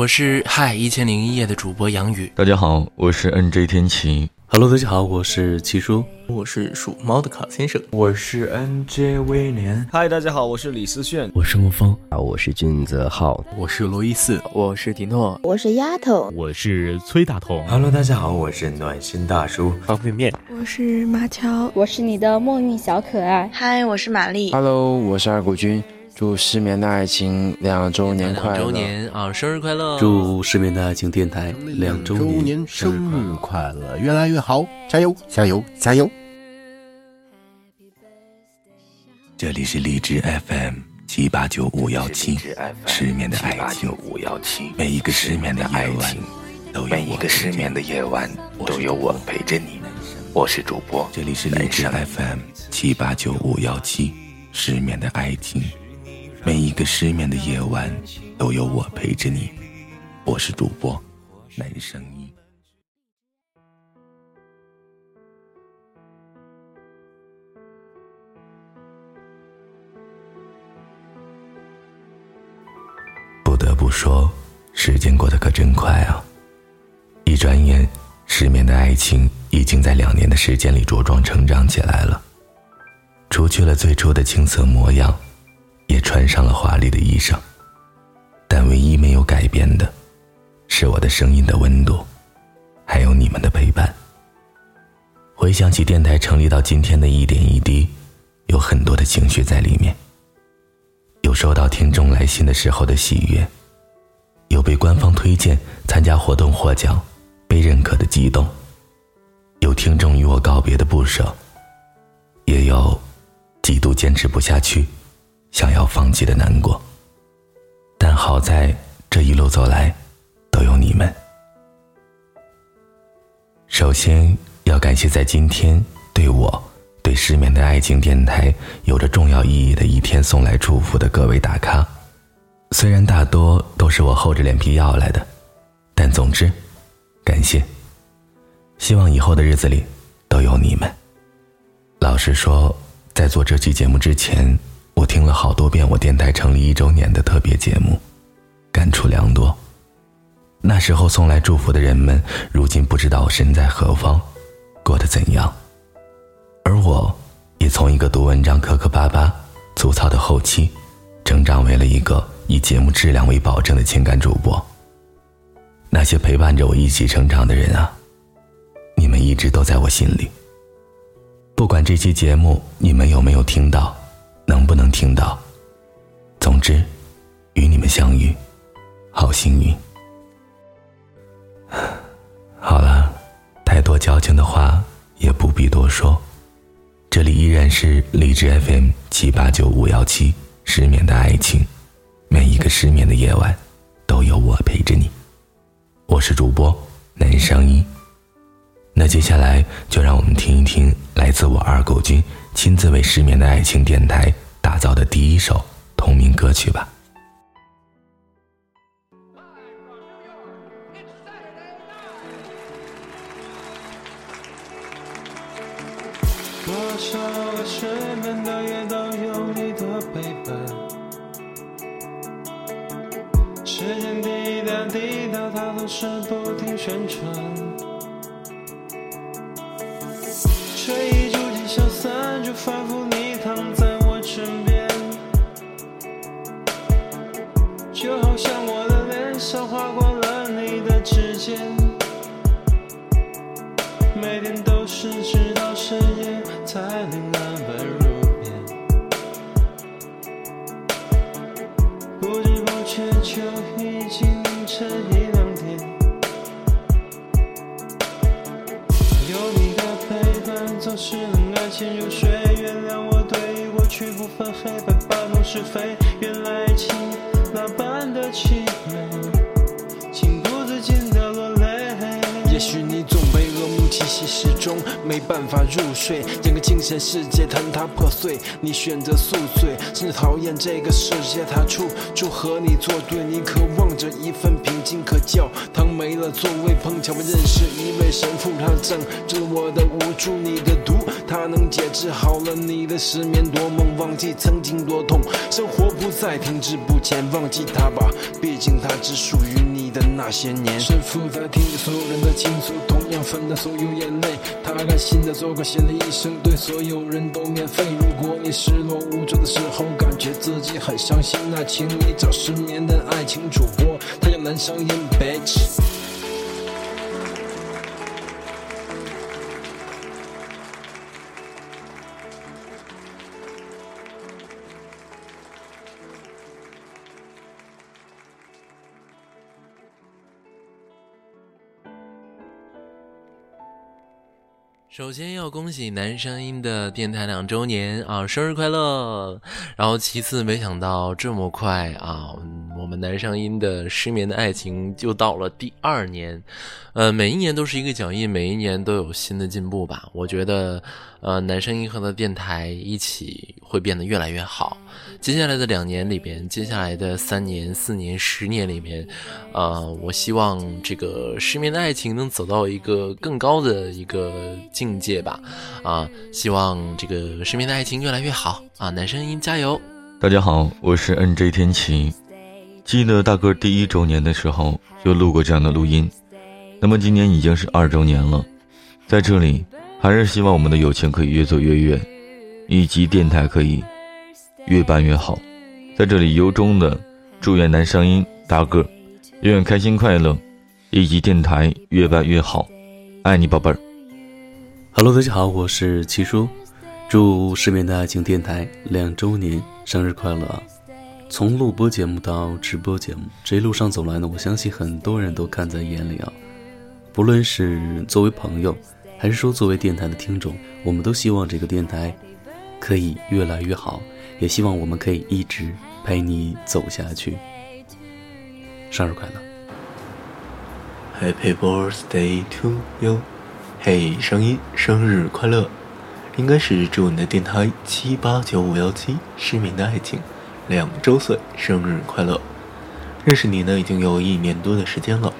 我是嗨一千零一夜的主播杨宇。大家好，我是 NJ 天晴。Hello，大家好，我是七叔，我是属猫的卡先生，我是 NJ 威廉。嗨，大家好，我是李思炫，我是沐风啊，我是俊泽浩，我是罗伊斯，我是迪诺，我是丫头，我是崔大同。Hello，大家好，我是暖心大叔方便面，我是马乔，我是你的梦韵小可爱。嗨，我是玛丽。Hello，我是二谷君。祝失眠的爱情两周年快乐！两周年啊，生日快乐！祝失眠的爱情电台两周年生日快乐，越来越好，加油，加油，加油！这里是荔枝 FM 七八九五幺七，失眠的爱情五幺七，每一个失眠的夜晚，每一个失眠的夜晚都有我陪着你。我是主播，这里是荔枝 FM 七八九五幺七，失眠的爱情。每一个失眠的夜晚，都有我陪着你。我是主播男声音。不得不说，时间过得可真快啊！一转眼，失眠的爱情已经在两年的时间里茁壮成长起来了。除去了最初的青涩模样。穿上了华丽的衣裳，但唯一没有改变的，是我的声音的温度，还有你们的陪伴。回想起电台成立到今天的一点一滴，有很多的情绪在里面。有收到听众来信的时候的喜悦，有被官方推荐参加活动获奖、被认可的激动，有听众与我告别的不舍，也有几度坚持不下去。想要放弃的难过，但好在这一路走来，都有你们。首先要感谢在今天对我、对失眠的爱情电台有着重要意义的一天送来祝福的各位大咖，虽然大多都是我厚着脸皮要来的，但总之，感谢。希望以后的日子里都有你们。老实说，在做这期节目之前。我听了好多遍我电台成立一周年的特别节目，感触良多。那时候送来祝福的人们，如今不知道身在何方，过得怎样。而我，也从一个读文章磕磕巴巴、粗糙的后期，成长为了一个以节目质量为保证的情感主播。那些陪伴着我一起成长的人啊，你们一直都在我心里。不管这期节目你们有没有听到。能不能听到？总之，与你们相遇，好幸运。好了，太多矫情的话也不必多说。这里依然是荔枝 FM 七八九五幺七，失眠的爱情，每一个失眠的夜晚，都有我陪着你。我是主播男声音。那接下来就让我们听一听来自我二狗君。亲自为失眠的爱情电台打造的第一首同名歌曲吧。多少个失眠的夜都有你的陪伴，时间滴答滴答，它总是不停旋转，却已。消散，就仿佛时间。每天都是直到深夜才能安稳入眠，不知不觉就已经凌晨一两点。有你的陪伴，总是。能安心入睡，原谅我对过去不分黑白，把弄是非。原来爱情那般的凄美，也许你总被噩梦气息，始终没办法入睡，整个精神世界坍塌破碎。你选择宿醉，甚至讨厌这个世界，他处处和你作对。你渴望着一份平静，可教堂没了座位。碰巧我认识一位神父，他正治我的无助，你的毒。他能解治好了你的失眠多梦，忘记曾经多痛，生活不再停滞不前，忘记他吧，毕竟他只属于你。的那些年。是负在听着所有人的倾诉，同样分担所有眼泪。他甘心的做个心理医生，对所有人都免费。如果你失落无助的时候，感觉自己很伤心，那请你找失眠的爱情主播，他叫男声音 bitch。首先要恭喜男声音的电台两周年啊，生日快乐！然后其次，没想到这么快啊，男声音的失眠的爱情就到了第二年。呃，每一年都是一个脚印，每一年都有新的进步吧。我觉得，呃，男生银河的电台一起会变得越来越好。接下来的两年里边，接下来的三年、四年、十年里面，呃，我希望这个失眠的爱情能走到一个更高的一个境界吧。啊，希望这个失眠的爱情越来越好啊！男生音加油！大家好，我是 NJ 天晴。记得大哥第一周年的时候就录过这样的录音。那么今年已经是二周年了，在这里还是希望我们的友情可以越走越远，以及电台可以越办越好。在这里由衷的祝愿男声音大个永远开心快乐，以及电台越办越好，爱你宝贝儿。Hello，大家好，我是七叔，祝失眠的爱情电台两周年生日快乐！从录播节目到直播节目，这一路上走来呢，我相信很多人都看在眼里啊。不论是作为朋友，还是说作为电台的听众，我们都希望这个电台可以越来越好，也希望我们可以一直陪你走下去。生日快乐！Happy birthday to you！嘿，声音生日快乐！应该是祝你的电台七八九五幺七失眠的爱情两周岁生日快乐！认识你呢，已经有一年多的时间了。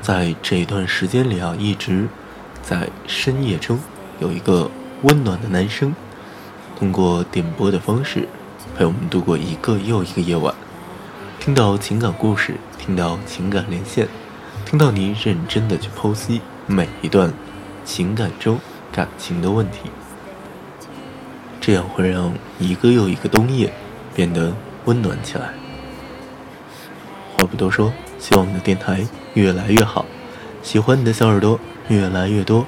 在这段时间里啊，一直在深夜中有一个温暖的男生，通过点播的方式陪我们度过一个又一个夜晚。听到情感故事，听到情感连线，听到你认真的去剖析每一段情感中感情的问题，这样会让一个又一个冬夜变得温暖起来。话不多说。希望你的电台越来越好，喜欢你的小耳朵越来越多，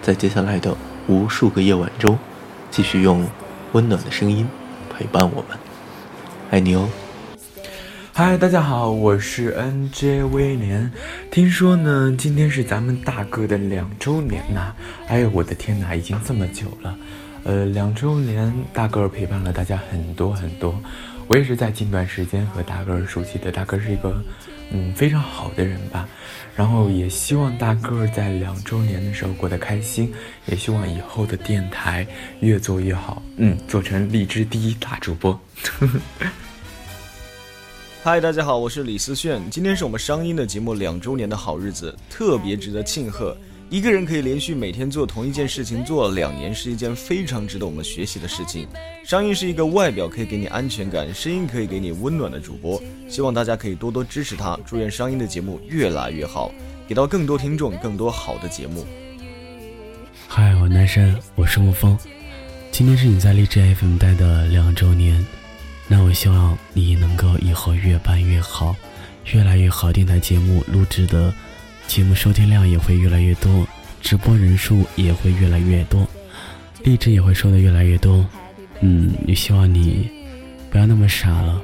在接下来的无数个夜晚中，继续用温暖的声音陪伴我们，爱你哦！嗨，大家好，我是 NJ 威廉。听说呢，今天是咱们大哥的两周年呐！哎呦，我的天哪，已经这么久了。呃，两周年，大哥陪伴了大家很多很多。我也是在近段时间和大哥熟悉的，大哥是一个。嗯，非常好的人吧，然后也希望大个在两周年的时候过得开心，也希望以后的电台越做越好，嗯，做成荔枝第一大主播。嗨，大家好，我是李思炫，今天是我们商音的节目两周年的好日子，特别值得庆贺。一个人可以连续每天做同一件事情做两年，是一件非常值得我们学习的事情。商音是一个外表可以给你安全感，声音可以给你温暖的主播。希望大家可以多多支持他，祝愿商音的节目越来越好，给到更多听众更多好的节目。嗨，我男神，我是沐风。今天是你在荔枝 FM 待的两周年，那我希望你能够以后越办越好，越来越好。电台节目录制的。节目收听量也会越来越多，直播人数也会越来越多，荔枝也会收的越来越多。嗯，也希望你不要那么傻了，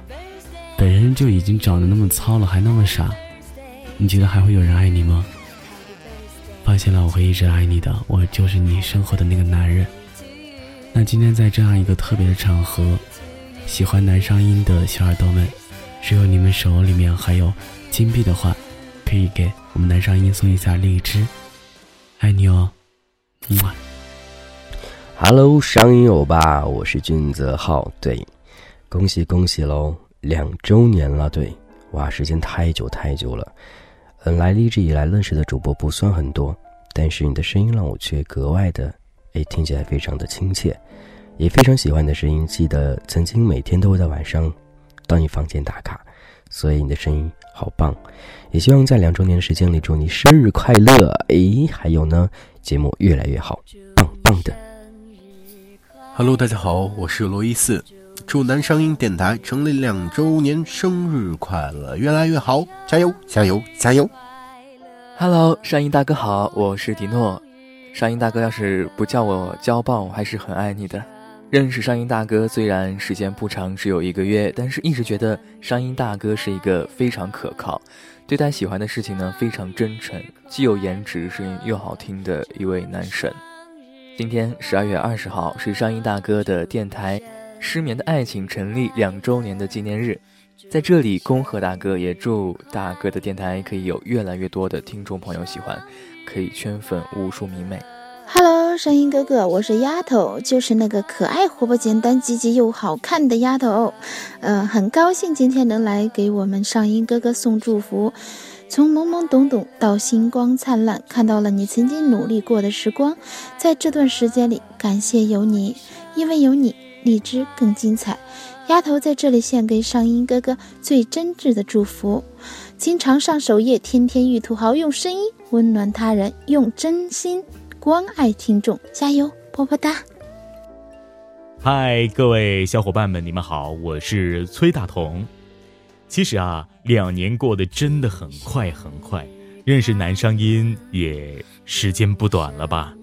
本人就已经长得那么糙了，还那么傻，你觉得还会有人爱你吗？放心了，我会一直爱你的，我就是你身后的那个男人。那今天在这样一个特别的场合，喜欢男声音的小耳朵们，只有你们手里面还有金币的话，可以给。我们男上音送一下荔枝，爱你哦，么。Hello，商音欧巴，我是俊泽浩，对，恭喜恭喜喽，两周年了，对，哇，时间太久太久了。嗯，来荔枝以来认识的主播不算很多，但是你的声音让我却格外的，哎，听起来非常的亲切，也非常喜欢你的声音。记得曾经每天都会在晚上到你房间打卡。所以你的声音好棒。也希望在两周年的时间里，祝你生日快乐！诶，还有呢，节目越来越好，棒棒的。Hello，大家好，我是罗伊四，祝南商音电台成立两周年生日快乐，越来越好，加油，加油，加油！Hello，上音大哥好，我是迪诺。上音大哥要是不叫我骄暴，还是很爱你的。认识上音大哥虽然时间不长，只有一个月，但是一直觉得上音大哥是一个非常可靠，对待喜欢的事情呢非常真诚，既有颜值，声音又好听的一位男神。今天十二月二十号是上音大哥的电台《失眠的爱情》成立两周年的纪念日，在这里恭贺大哥，也祝大哥的电台可以有越来越多的听众朋友喜欢，可以圈粉无数迷妹。Hello，声音哥哥，我是丫头，就是那个可爱、活泼、简单、积极又好看的丫头。呃，很高兴今天能来给我们上音哥哥送祝福。从懵懵懂懂到星光灿烂，看到了你曾经努力过的时光。在这段时间里，感谢有你，因为有你，荔枝更精彩。丫头在这里献给上音哥哥最真挚的祝福，经常上首页，天天遇土豪，用声音温暖他人，用真心。关爱听众，加油，么么哒！嗨，各位小伙伴们，你们好，我是崔大同。其实啊，两年过得真的很快很快，认识男声音也时间不短了吧？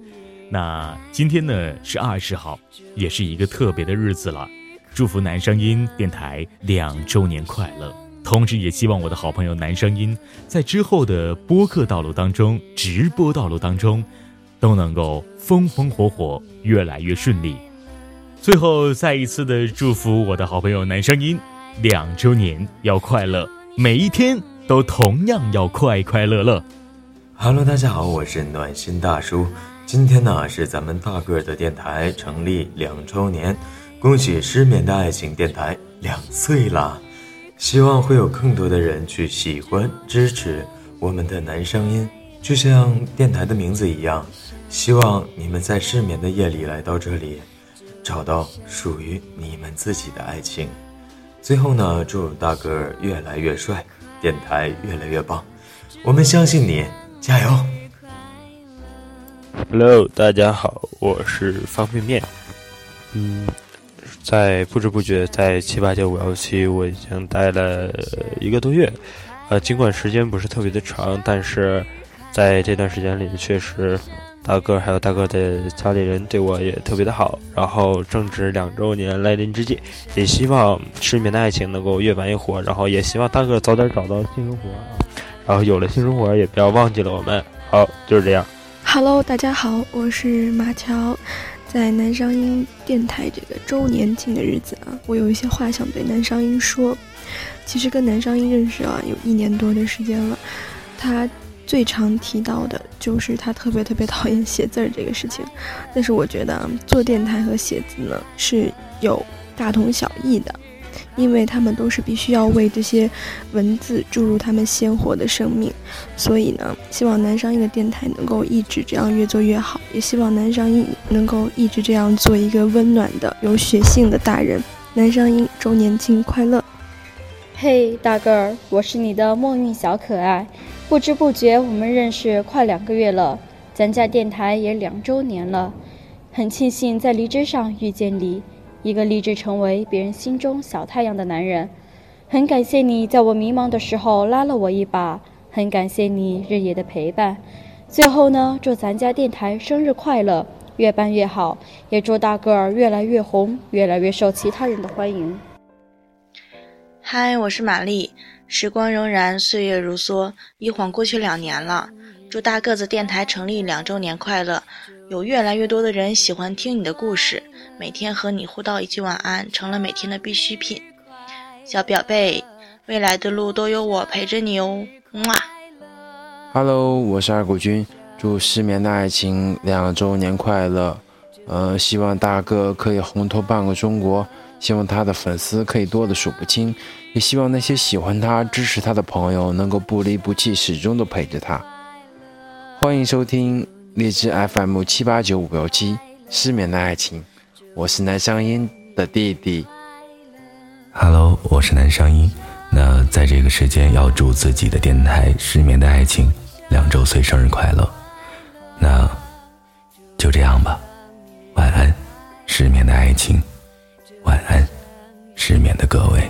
那今天呢是二十号，也是一个特别的日子了，祝福男声音电台两周年快乐！同时也希望我的好朋友男声音在之后的播客道路当中、直播道路当中。都能够风风火火，越来越顺利。最后再一次的祝福我的好朋友男声音，两周年要快乐，每一天都同样要快快乐乐。Hello，大家好，我是暖心大叔。今天呢是咱们大个的电台成立两周年，恭喜失眠的爱情电台两岁啦！希望会有更多的人去喜欢支持我们的男声音，就像电台的名字一样。希望你们在失眠的夜里来到这里，找到属于你们自己的爱情。最后呢，祝大哥越来越帅，电台越来越棒。我们相信你，加油！Hello，大家好，我是方便面。嗯，在不知不觉，在七八九五幺七，我已经待了一个多月。呃，尽管时间不是特别的长，但是在这段时间里，确实。大哥还有大哥的家里人对我也特别的好，然后正值两周年来临之际，也希望失眠的爱情能够越办越火，然后也希望大哥早点找到新生活啊，然后有了新生活也不要忘记了我们。好，就是这样。Hello，大家好，我是马乔，在南商音电台这个周年庆的日子啊，我有一些话想对南商音说。其实跟南商音认识啊，有一年多的时间了，他。最常提到的就是他特别特别讨厌写字儿这个事情，但是我觉得做电台和写字呢是有大同小异的，因为他们都是必须要为这些文字注入他们鲜活的生命，所以呢，希望南商音的电台能够一直这样越做越好，也希望南商音能够一直这样做一个温暖的有血性的大人。南商音周年庆快乐！嘿，大个儿，我是你的梦韵小可爱。不知不觉，我们认识快两个月了，咱家电台也两周年了。很庆幸在离职上遇见你，一个立志成为别人心中小太阳的男人。很感谢你在我迷茫的时候拉了我一把，很感谢你日夜的陪伴。最后呢，祝咱家电台生日快乐，越办越好，也祝大个儿越来越红，越来越受其他人的欢迎。嗨，我是玛丽。时光荏苒，岁月如梭，一晃过去两年了。祝大个子电台成立两周年快乐！有越来越多的人喜欢听你的故事，每天和你互道一句晚安，成了每天的必需品。小表贝，未来的路都有我陪着你哦。哇！Hello，我是二谷君，祝失眠的爱情两周年快乐。呃，希望大哥可以红透半个中国。希望他的粉丝可以多的数不清，也希望那些喜欢他、支持他的朋友能够不离不弃，始终都陪着他。欢迎收听荔枝 FM 七八九五幺七《失眠的爱情》，我是南商音的弟弟。Hello，我是南商音，那在这个时间要祝自己的电台《失眠的爱情》两周岁生日快乐。那就这样吧，晚安，失眠的爱情，晚安，失眠的各位。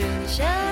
愿你生。